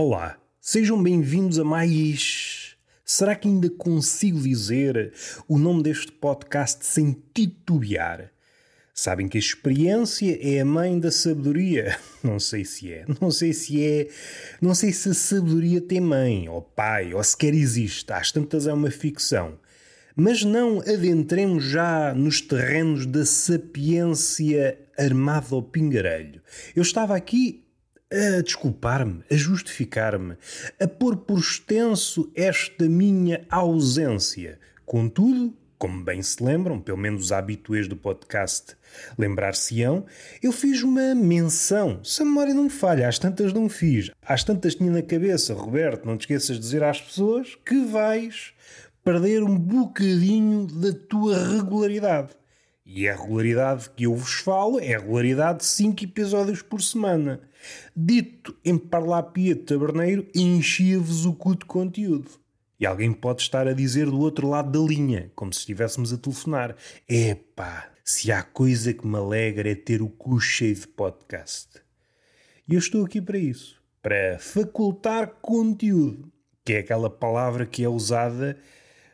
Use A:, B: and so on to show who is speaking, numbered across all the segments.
A: Olá, sejam bem-vindos a mais. Será que ainda consigo dizer o nome deste podcast sem titubear? Sabem que a experiência é a mãe da sabedoria. Não sei se é, não sei se é, não sei se a sabedoria tem mãe, ou pai, ou sequer existe. Às tantas é uma ficção. Mas não adentremos já nos terrenos da sapiência armada ao pingarelho. Eu estava aqui a desculpar-me, a justificar-me, a pôr por extenso esta minha ausência. Contudo, como bem se lembram, pelo menos os habituês do podcast lembrar-se-ão, eu fiz uma menção. Se a memória não me falha, às tantas não fiz. Às tantas tinha na cabeça, Roberto, não te esqueças de dizer às pessoas que vais perder um bocadinho da tua regularidade. E a regularidade que eu vos falo é a regularidade de 5 episódios por semana. Dito em parlapia de taberneiro, enchia-vos o cu de conteúdo. E alguém pode estar a dizer do outro lado da linha, como se estivéssemos a telefonar: Epá, se há coisa que me alegra é ter o cu cheio de podcast. E eu estou aqui para isso para facultar conteúdo, que é aquela palavra que é usada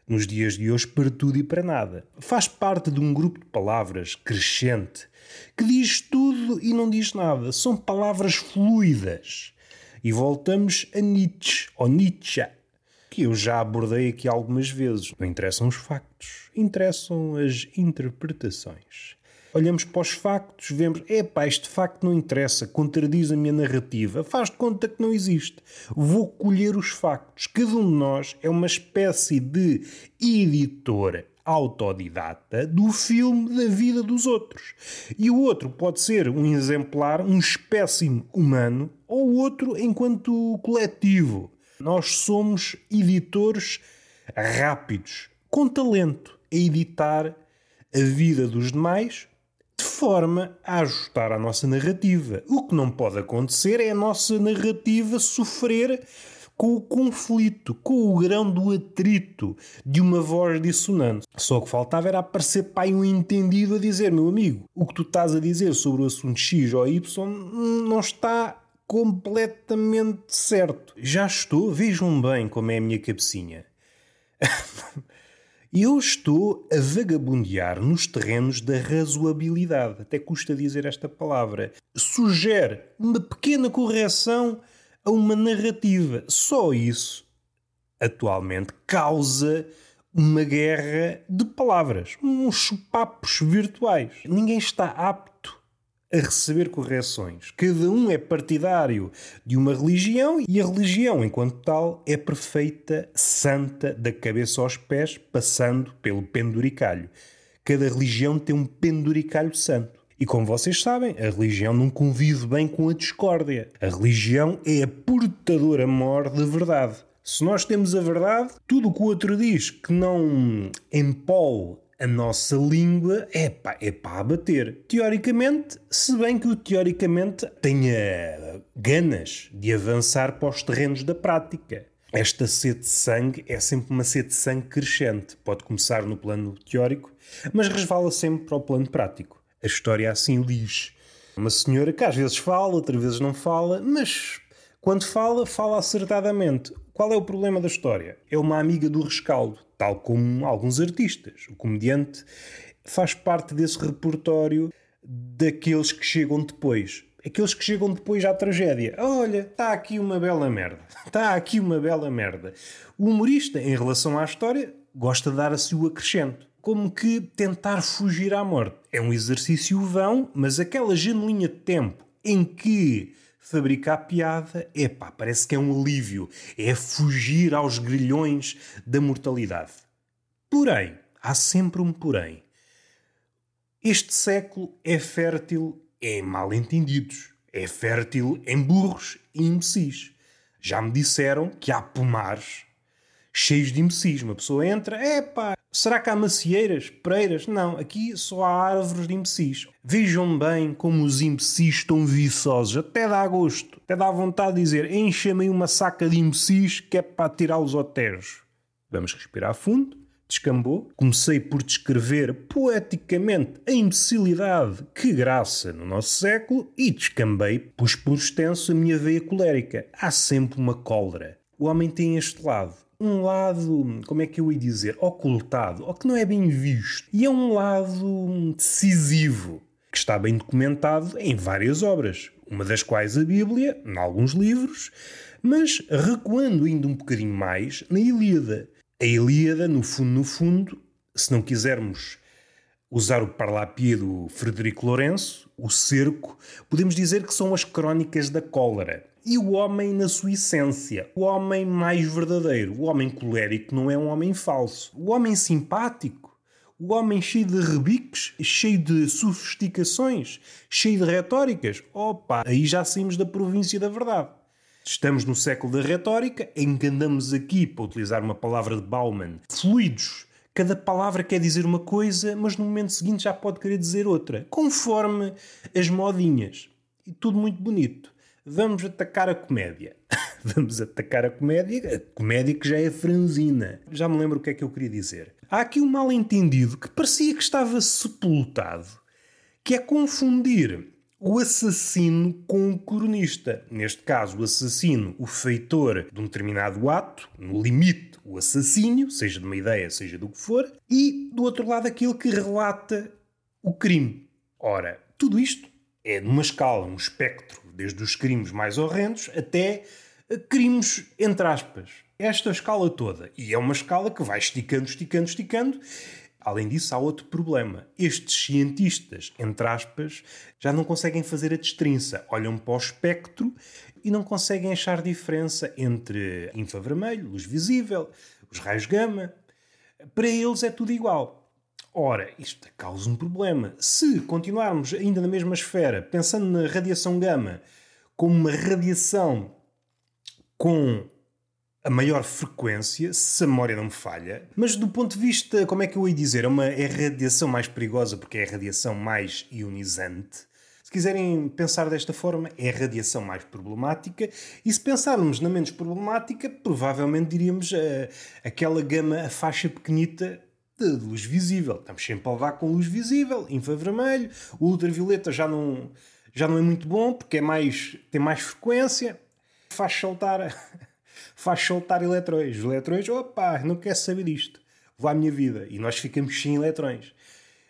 A: nos dias de hoje para tudo e para nada. Faz parte de um grupo de palavras crescente que diz tudo e não diz nada. São palavras fluidas. E voltamos a Nietzsche, ou Nietzsche, que eu já abordei aqui algumas vezes. Não interessam os factos, interessam as interpretações olhamos para os factos, vemos, epá, este facto não interessa, contradiz a minha narrativa, faz de conta que não existe. Vou colher os factos. Cada um de nós é uma espécie de editor autodidata do filme da vida dos outros. E o outro pode ser um exemplar, um espécime humano, ou o outro enquanto coletivo. Nós somos editores rápidos, com talento, a editar a vida dos demais de forma a ajustar a nossa narrativa. O que não pode acontecer é a nossa narrativa sofrer com o conflito, com o grão do atrito de uma voz dissonante. Só que faltava era aparecer pai um entendido a dizer, meu amigo, o que tu estás a dizer sobre o assunto X ou Y não está completamente certo. Já estou, vejam bem como é a minha cabecinha. Eu estou a vagabundear nos terrenos da razoabilidade, até custa dizer esta palavra. Sugere uma pequena correção a uma narrativa. Só isso, atualmente, causa uma guerra de palavras, uns chupapos virtuais. Ninguém está apto a receber correções. Cada um é partidário de uma religião e a religião, enquanto tal, é perfeita, santa, da cabeça aos pés, passando pelo penduricalho. Cada religião tem um penduricalho santo. E como vocês sabem, a religião não convive bem com a discórdia. A religião é a portadora maior da verdade. Se nós temos a verdade, tudo o que o outro diz que não empole a nossa língua é é para abater. Teoricamente, se bem que o teoricamente tenha ganas de avançar para os terrenos da prática. Esta sede de sangue é sempre uma sede de sangue crescente. Pode começar no plano teórico, mas resvala sempre para o plano prático. A história assim diz. Uma senhora que às vezes fala, outras vezes não fala, mas quando fala, fala acertadamente. Qual é o problema da história? É uma amiga do rescaldo tal como alguns artistas. O comediante faz parte desse repertório daqueles que chegam depois. Aqueles que chegam depois à tragédia. Olha, está aqui uma bela merda. Está aqui uma bela merda. O humorista, em relação à história, gosta de dar a sua acrescento. Como que tentar fugir à morte. É um exercício vão, mas aquela genuína de tempo em que fabricar piada, epá, parece que é um alívio, é fugir aos grilhões da mortalidade. Porém, há sempre um porém. Este século é fértil em mal-entendidos, é fértil em burros e imbecis. Já me disseram que há pomares cheios de imbecis. Uma pessoa entra, epá, será que há macieiras, pereiras? Não, aqui só há árvores de imbecis. Vejam bem como os imbecis estão viçosos, até dá gosto, até dá vontade de dizer, encha-me uma saca de imbecis que é para tirá-los ao tejo. Vamos respirar fundo, descambou. Comecei por descrever poeticamente a imbecilidade que graça no nosso século e descambei, pus por extenso a minha veia colérica. Há sempre uma cólera. O homem tem este lado. Um lado, como é que eu ia dizer, ocultado, ou que não é bem visto. E é um lado decisivo, que está bem documentado em várias obras, uma das quais a Bíblia, em alguns livros, mas recuando ainda um bocadinho mais, na Ilíada. A Ilíada, no fundo, no fundo, se não quisermos usar o parlapia do Frederico Lourenço, o cerco, podemos dizer que são as crónicas da cólera. E o homem na sua essência, o homem mais verdadeiro, o homem colérico não é um homem falso. O homem simpático, o homem cheio de rebiques, cheio de sofisticações, cheio de retóricas, opa, aí já saímos da província da verdade. Estamos no século da retórica, em que andamos aqui, para utilizar uma palavra de Bauman, fluidos. Cada palavra quer dizer uma coisa, mas no momento seguinte já pode querer dizer outra, conforme as modinhas. E tudo muito bonito. Vamos atacar a comédia. Vamos atacar a comédia, a comédia que já é franzina. Já me lembro o que é que eu queria dizer. Há aqui um mal-entendido que parecia que estava sepultado, que é confundir o assassino com o cronista. Neste caso, o assassino, o feitor de um determinado ato, no limite, o assassínio, seja de uma ideia, seja do que for, e do outro lado, aquele que relata o crime. Ora, tudo isto é numa escala, um espectro, desde os crimes mais horrendos até crimes entre aspas. Esta escala toda. E é uma escala que vai esticando, esticando, esticando Além disso, há outro problema. Estes cientistas, entre aspas, já não conseguem fazer a destrinça. Olham para o espectro e não conseguem achar diferença entre infravermelho, luz visível, os raios gama. Para eles é tudo igual. Ora, isto causa um problema. Se continuarmos ainda na mesma esfera, pensando na radiação gama como uma radiação com a maior frequência, se a memória não me falha, mas do ponto de vista, como é que eu ia dizer, é, uma, é radiação mais perigosa porque é a radiação mais ionizante. Se quiserem pensar desta forma, é a radiação mais problemática, e se pensarmos na menos problemática, provavelmente diríamos uh, aquela gama, a faixa pequenita de luz visível. Estamos sempre a levar com luz visível, infravermelho, o ultravioleta já não, já não é muito bom porque é mais, tem mais frequência, faz saltar faz soltar eletrões. Os eletrões, opa, não quero saber disto. Vou à minha vida. E nós ficamos sem eletrões.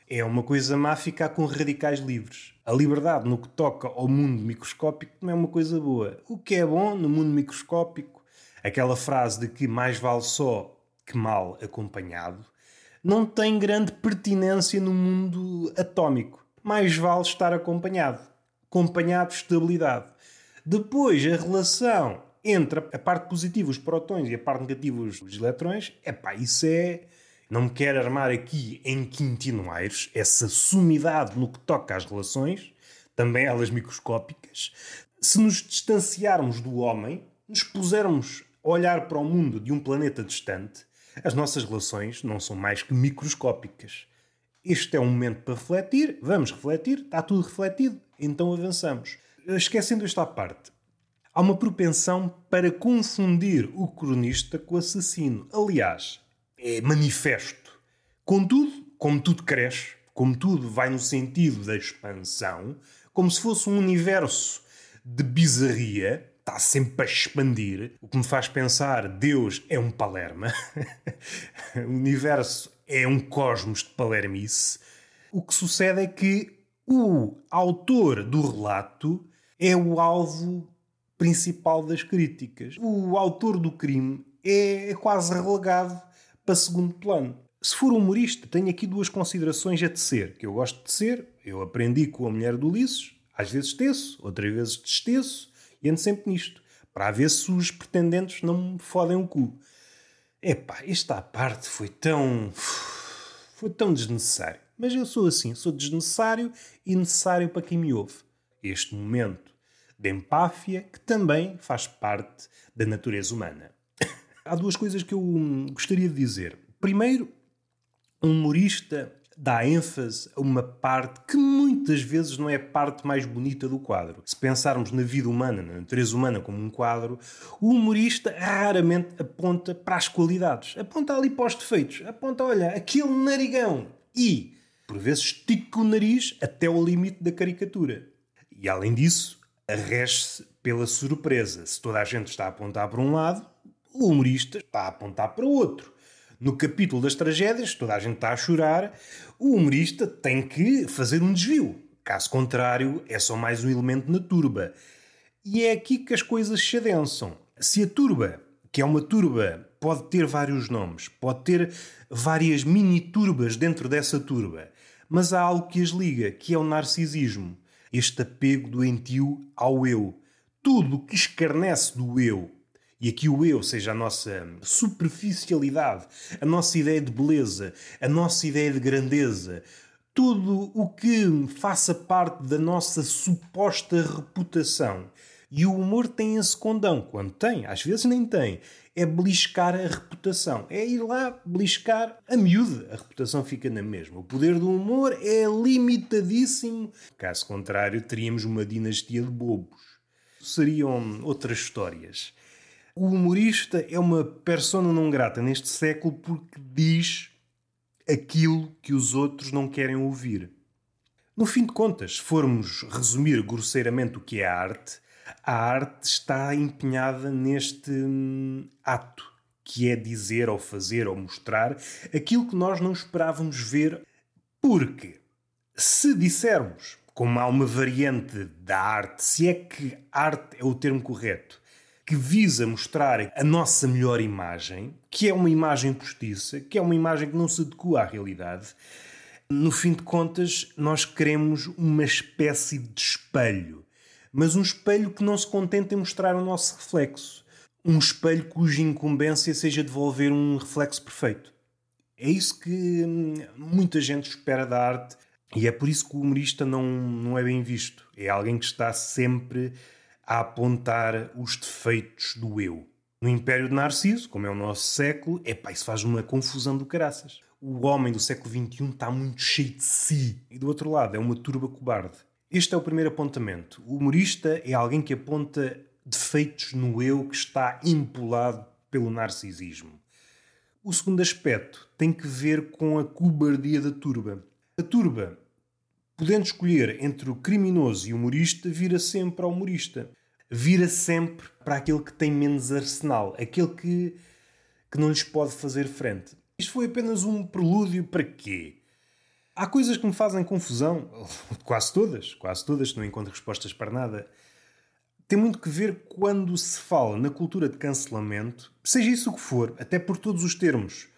A: É uma coisa má ficar com radicais livres. A liberdade no que toca ao mundo microscópico não é uma coisa boa. O que é bom no mundo microscópico, aquela frase de que mais vale só que mal acompanhado, não tem grande pertinência no mundo atómico. Mais vale estar acompanhado. Acompanhado de estabilidade. Depois, a relação entre a parte positiva, os prótons, e a parte negativa, os eletrões, é pá, isso é. Não me quero armar aqui em quintinoeiros, essa sumidade no que toca às relações, também elas microscópicas. Se nos distanciarmos do homem, nos pusermos a olhar para o mundo de um planeta distante, as nossas relações não são mais que microscópicas. Este é um momento para refletir, vamos refletir, está tudo refletido, então avançamos. Esquecendo esta parte, há uma propensão para confundir o cronista com o assassino. Aliás, é manifesto. Contudo, como tudo cresce, como tudo vai no sentido da expansão, como se fosse um universo de bizarria, está sempre a expandir, o que me faz pensar Deus é um Palerma, o universo é um cosmos de palermice. O que sucede é que o autor do relato é o alvo principal das críticas. O autor do crime é, é quase relegado para segundo plano. Se for humorista, tenho aqui duas considerações a tecer, que eu gosto de tecer, eu aprendi com a mulher do Ulisses, às vezes teço, outras vezes desteço, e ando sempre nisto, para ver se os pretendentes não me fodem o cu. Epá, esta parte foi tão... foi tão desnecessário. Mas eu sou assim, sou desnecessário e necessário para quem me ouve. Este momento de empáfia, que também faz parte da natureza humana. Há duas coisas que eu hum, gostaria de dizer. Primeiro, um humorista dá ênfase a uma parte que muitas vezes não é a parte mais bonita do quadro. Se pensarmos na vida humana, na natureza humana como um quadro, o humorista raramente aponta para as qualidades. Aponta ali para os defeitos. Aponta, olha, aquele narigão. E, por vezes, estica o nariz até o limite da caricatura. E, além disso, arreste-se pela surpresa. Se toda a gente está a apontar para um lado, o humorista está a apontar para o outro. No capítulo das tragédias, toda a gente está a chorar, o humorista tem que fazer um desvio. Caso contrário, é só mais um elemento na turba. E é aqui que as coisas se adensam. Se a turba, que é uma turba, pode ter vários nomes, pode ter várias mini-turbas dentro dessa turba, mas há algo que as liga, que é o narcisismo. Este apego doentio ao eu. Tudo que escarnece do eu, e aqui o eu seja a nossa superficialidade, a nossa ideia de beleza, a nossa ideia de grandeza, tudo o que faça parte da nossa suposta reputação. E o humor tem esse condão, quando tem, às vezes nem tem, é beliscar a reputação. É ir lá beliscar a miúda. A reputação fica na mesma. O poder do humor é limitadíssimo. Caso contrário, teríamos uma dinastia de bobos. Seriam outras histórias. O humorista é uma persona não grata neste século porque diz aquilo que os outros não querem ouvir. No fim de contas, se formos resumir grosseiramente o que é a arte, a arte está empenhada neste hum, ato, que é dizer ou fazer ou mostrar aquilo que nós não esperávamos ver, porque se dissermos, como há uma variante da arte, se é que arte é o termo correto, que visa mostrar a nossa melhor imagem, que é uma imagem postiça, que é uma imagem que não se adequa à realidade. No fim de contas, nós queremos uma espécie de espelho, mas um espelho que não se contenta em mostrar o nosso reflexo. Um espelho cuja incumbência seja devolver um reflexo perfeito. É isso que hum, muita gente espera da arte e é por isso que o humorista não, não é bem visto. É alguém que está sempre a apontar os defeitos do eu. No Império de Narciso, como é o nosso século, epá, isso faz uma confusão do caraças. O homem do século XXI está muito cheio de si. E do outro lado, é uma turba cobarde. Este é o primeiro apontamento. O humorista é alguém que aponta defeitos no eu que está empolado pelo narcisismo. O segundo aspecto tem que ver com a cobardia da turba. A turba Podendo escolher entre o criminoso e o humorista, vira sempre ao humorista. Vira sempre para aquele que tem menos arsenal, aquele que, que não lhes pode fazer frente. Isto foi apenas um prelúdio para quê? Há coisas que me fazem confusão, quase todas, quase todas, não encontro respostas para nada. Tem muito que ver quando se fala na cultura de cancelamento, seja isso o que for, até por todos os termos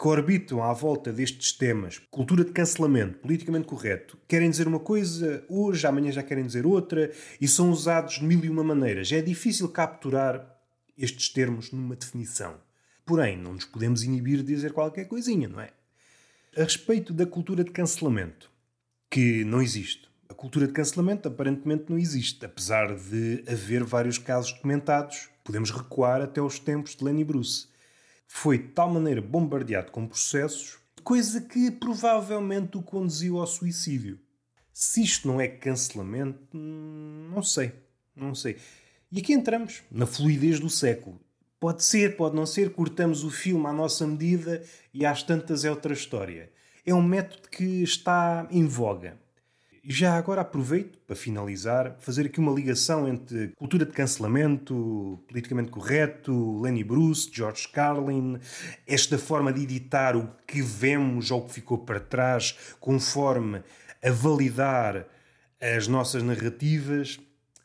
A: que orbitam à volta destes temas, cultura de cancelamento, politicamente correto, querem dizer uma coisa hoje, amanhã já querem dizer outra, e são usados de mil e uma maneiras. É difícil capturar estes termos numa definição. Porém, não nos podemos inibir de dizer qualquer coisinha, não é? A respeito da cultura de cancelamento, que não existe. A cultura de cancelamento aparentemente não existe, apesar de haver vários casos documentados. Podemos recuar até os tempos de Lenny Bruce foi de tal maneira bombardeado com processos, coisa que provavelmente o conduziu ao suicídio. Se isto não é cancelamento, não sei. Não sei. E aqui entramos na fluidez do século. Pode ser, pode não ser, cortamos o filme à nossa medida e às tantas é outra história. É um método que está em voga. Já agora aproveito para finalizar, fazer aqui uma ligação entre cultura de cancelamento, politicamente correto, Lenny Bruce, George Carlin, esta forma de editar o que vemos ou o que ficou para trás, conforme a validar as nossas narrativas.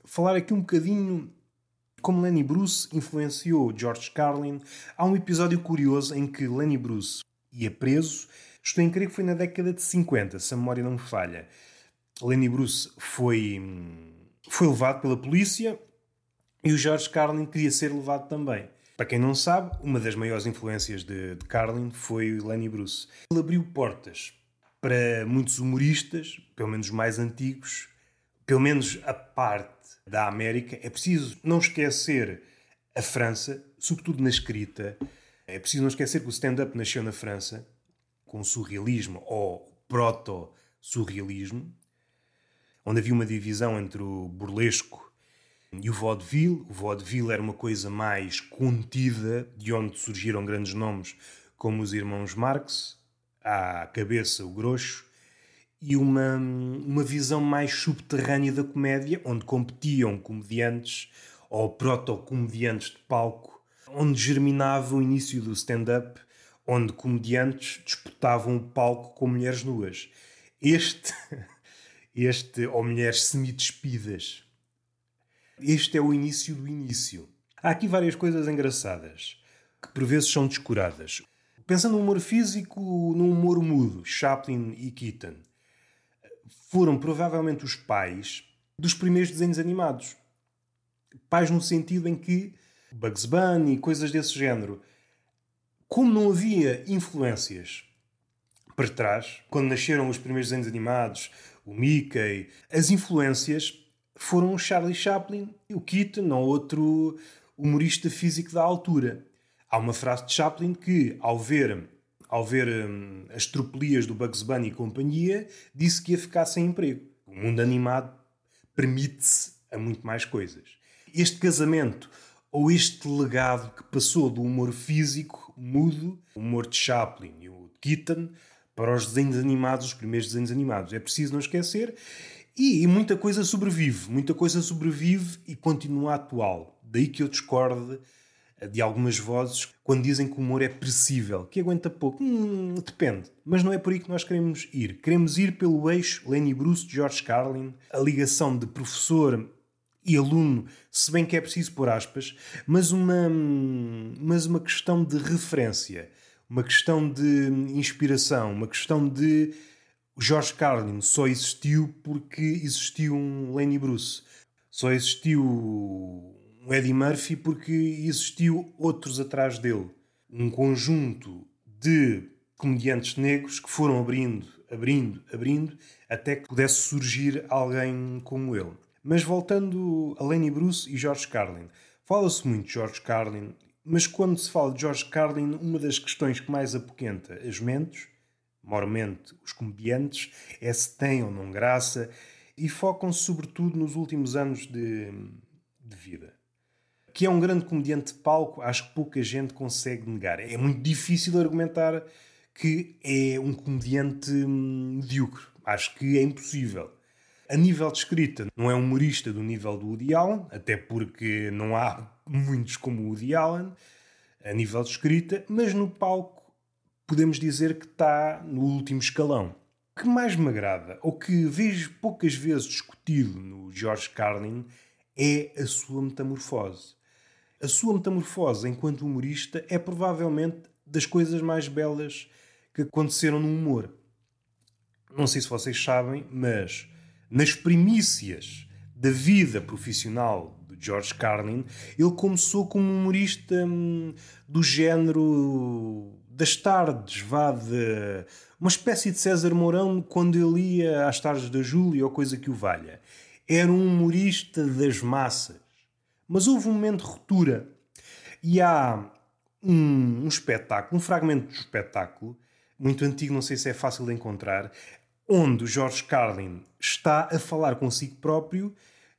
A: Falar aqui um bocadinho como Lenny Bruce influenciou George Carlin. Há um episódio curioso em que Lenny Bruce ia preso. Estou em crer que foi na década de 50, se a memória não me falha. Lenny Bruce foi, foi levado pela polícia e o George Carlin queria ser levado também. Para quem não sabe, uma das maiores influências de, de Carlin foi Lenny Bruce. Ele abriu portas para muitos humoristas, pelo menos os mais antigos, pelo menos a parte da América. É preciso não esquecer a França, sobretudo na escrita. É preciso não esquecer que o stand-up nasceu na França, com o surrealismo ou proto-surrealismo, onde havia uma divisão entre o burlesco e o vaudeville. O vaudeville era uma coisa mais contida, de onde surgiram grandes nomes como os irmãos Marx, à cabeça o Grosso, e uma, uma visão mais subterrânea da comédia, onde competiam comediantes ou proto-comediantes de palco, onde germinava o início do stand-up, onde comediantes disputavam o palco com mulheres nuas. Este, este ou mulheres semi-despidas. Este é o início do início. Há aqui várias coisas engraçadas, que por vezes são descuradas. Pensando no humor físico, no humor mudo, Chaplin e Keaton foram provavelmente os pais dos primeiros desenhos animados. Pais no sentido em que Bugs Bunny coisas desse género. Como não havia influências para trás, quando nasceram os primeiros desenhos animados, o Mickey, as influências foram o Charlie Chaplin e o Keaton ou outro humorista físico da altura. Há uma frase de Chaplin que, ao ver ao ver hum, as tropelias do Bugs Bunny e companhia, disse que ia ficar sem emprego. O mundo animado permite-se a muito mais coisas. Este casamento ou este legado que passou do humor físico, mudo, o humor de Chaplin e o de Keaton, para os desenhos animados, os primeiros desenhos animados. É preciso não esquecer. E, e muita coisa sobrevive. Muita coisa sobrevive e continua atual. Daí que eu discorde de algumas vozes quando dizem que o humor é perecível, que aguenta pouco. Hum, depende. Mas não é por aí que nós queremos ir. Queremos ir pelo eixo Lenny Bruce George Carlin, a ligação de professor e aluno, se bem que é preciso pôr aspas, mas uma, mas uma questão de referência, uma questão de inspiração, uma questão de George Carlin só existiu porque existiu um Lenny Bruce. Só existiu um Eddie Murphy porque existiu outros atrás dele. Um conjunto de comediantes negros que foram abrindo, abrindo, abrindo, até que pudesse surgir alguém como ele. Mas voltando a Lenny Bruce e George Carlin. Fala-se muito de George Carlin, mas quando se fala de George Carlin, uma das questões que mais apoquenta as mentes, mormente os comediantes, é se têm ou não graça, e focam-se sobretudo nos últimos anos de, de vida que é um grande comediante de palco, acho que pouca gente consegue negar. É muito difícil argumentar que é um comediante hum, medíocre. Acho que é impossível. A nível de escrita, não é um humorista do nível do Woody Allen, até porque não há muitos como o Woody Allen, a nível de escrita, mas no palco podemos dizer que está no último escalão. O que mais me agrada, ou que vejo poucas vezes discutido no George Carlin, é a sua metamorfose. A sua metamorfose enquanto humorista é provavelmente das coisas mais belas que aconteceram no humor. Não sei se vocês sabem, mas nas primícias da vida profissional de George Carlin, ele começou como humorista hum, do género das tardes, vá de uma espécie de César Mourão quando ele ia às tardes da Júlia ou coisa que o valha. Era um humorista das massas. Mas houve um momento de ruptura. E há um, um espetáculo, um fragmento do espetáculo, muito antigo, não sei se é fácil de encontrar, onde o George Carlin está a falar consigo próprio,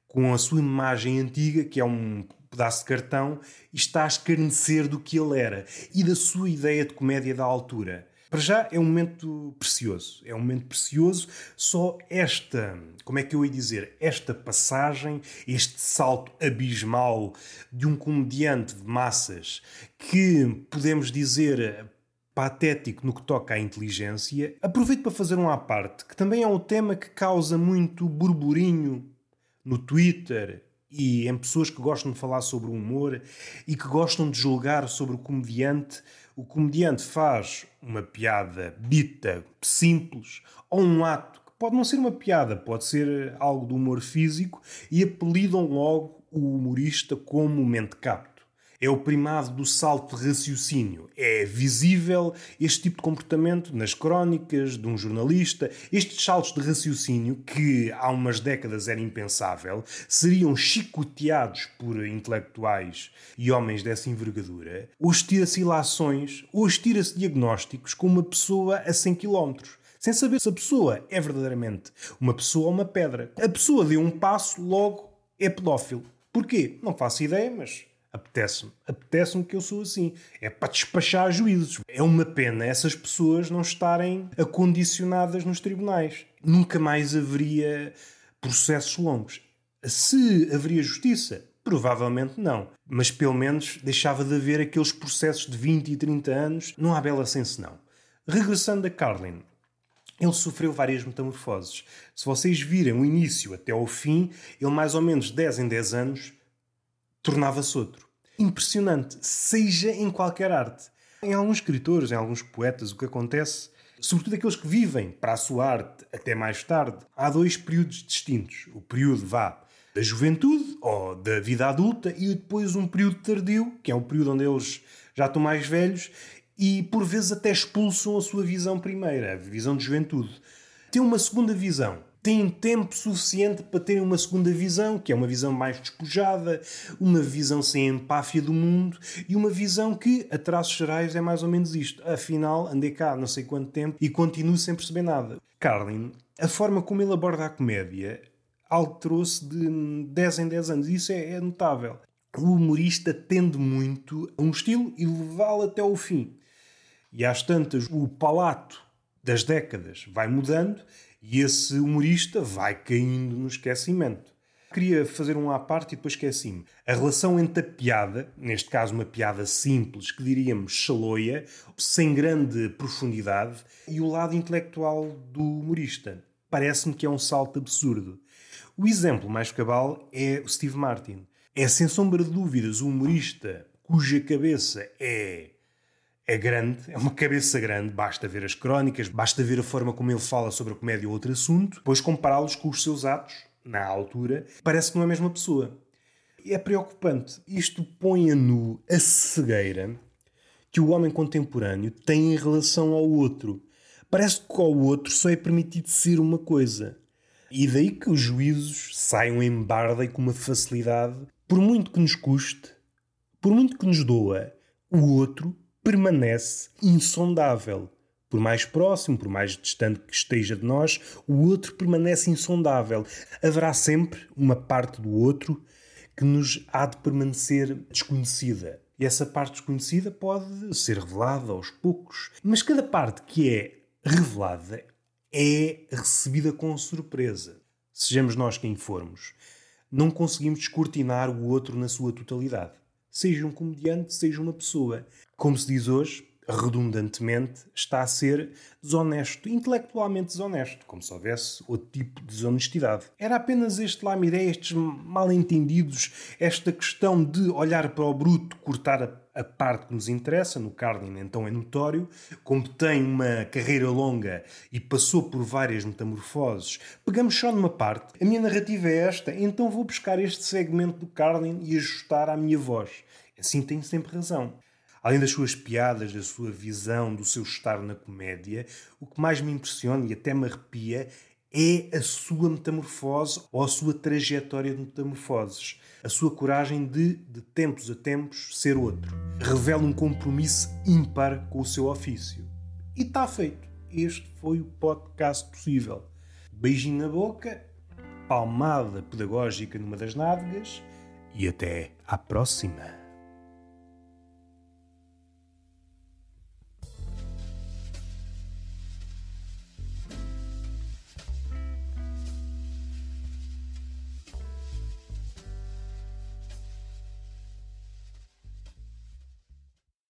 A: com a sua imagem antiga, que é um pedaço de cartão, e está a escarnecer do que ele era e da sua ideia de comédia da altura. Para já é um momento precioso. É um momento precioso. Só esta, como é que eu ia dizer, esta passagem, este salto abismal de um comediante de massas que podemos dizer patético no que toca à inteligência. Aproveito para fazer um à parte, que também é um tema que causa muito burburinho no Twitter e em pessoas que gostam de falar sobre o humor e que gostam de julgar sobre o comediante o comediante faz uma piada dita simples ou um ato que pode não ser uma piada, pode ser algo do humor físico e apelidam logo o humorista como mentecapto é o primado do salto de raciocínio. É visível este tipo de comportamento nas crónicas de um jornalista. Estes saltos de raciocínio, que há umas décadas era impensável, seriam chicoteados por intelectuais e homens dessa envergadura. Hoje tira-se ilações, hoje tira-se diagnósticos com uma pessoa a 100 km. sem saber se a pessoa é verdadeiramente uma pessoa ou uma pedra. A pessoa deu um passo, logo é pedófilo. Porquê? Não faço ideia, mas apetece-me. Apetece-me que eu sou assim. É para despachar juízos. É uma pena essas pessoas não estarem acondicionadas nos tribunais. Nunca mais haveria processos longos. Se haveria justiça, Provavelmente não. Mas pelo menos deixava de haver aqueles processos de 20 e 30 anos. Não há bela senso, não. Regressando a Carlin, ele sofreu várias metamorfoses. Se vocês virem o início até ao fim, ele mais ou menos 10 em 10 anos tornava-se outro. Impressionante, seja em qualquer arte. Em alguns escritores, em alguns poetas, o que acontece, sobretudo aqueles que vivem para a sua arte até mais tarde, há dois períodos distintos. O período vá da juventude ou da vida adulta e depois um período tardio, que é um período onde eles já estão mais velhos e por vezes até expulsam a sua visão primeira, a visão de juventude. Tem uma segunda visão. Têm tempo suficiente para terem uma segunda visão, que é uma visão mais despojada, uma visão sem empáfia do mundo e uma visão que, a traços gerais, é mais ou menos isto. Afinal, andei cá não sei quanto tempo e continuo sem perceber nada. Carlin, a forma como ele aborda a comédia alterou-se de 10 em 10 anos. Isso é, é notável. O humorista tende muito a um estilo e levá-lo até ao fim. E às tantas, o palato das décadas vai mudando e esse humorista vai caindo no esquecimento. Queria fazer um à parte e depois esqueci-me. A relação entre a piada, neste caso uma piada simples, que diríamos chaloia, sem grande profundidade, e o lado intelectual do humorista. Parece-me que é um salto absurdo. O exemplo mais cabal é o Steve Martin. É sem sombra de dúvidas o humorista cuja cabeça é é grande, é uma cabeça grande, basta ver as crónicas, basta ver a forma como ele fala sobre a comédia ou outro assunto, depois compará-los com os seus atos, na altura, parece que não é a mesma pessoa. É preocupante. Isto põe a nu a cegueira que o homem contemporâneo tem em relação ao outro. Parece que ao outro só é permitido ser uma coisa. E daí que os juízos saiam em barda e com uma facilidade, por muito que nos custe, por muito que nos doa, o outro permanece insondável. Por mais próximo, por mais distante que esteja de nós, o outro permanece insondável. Haverá sempre uma parte do outro que nos há de permanecer desconhecida. E essa parte desconhecida pode ser revelada aos poucos. Mas cada parte que é revelada é recebida com surpresa. Sejamos nós quem formos, não conseguimos descortinar o outro na sua totalidade. Seja um comediante, seja uma pessoa. Como se diz hoje, redundantemente, está a ser desonesto, intelectualmente desonesto, como se houvesse outro tipo de desonestidade. Era apenas este lamiré, estes mal-entendidos, esta questão de olhar para o bruto, cortar a, a parte que nos interessa, no Carlin então é notório, como tem uma carreira longa e passou por várias metamorfoses, pegamos só numa parte, a minha narrativa é esta, então vou buscar este segmento do Carlin e ajustar à minha voz. Assim tenho sempre razão. Além das suas piadas, da sua visão, do seu estar na comédia, o que mais me impressiona e até me arrepia é a sua metamorfose ou a sua trajetória de metamorfoses. A sua coragem de, de tempos a tempos, ser outro. Revela um compromisso ímpar com o seu ofício. E está feito. Este foi o podcast possível. Beijinho na boca, palmada pedagógica numa das nádegas e até à próxima.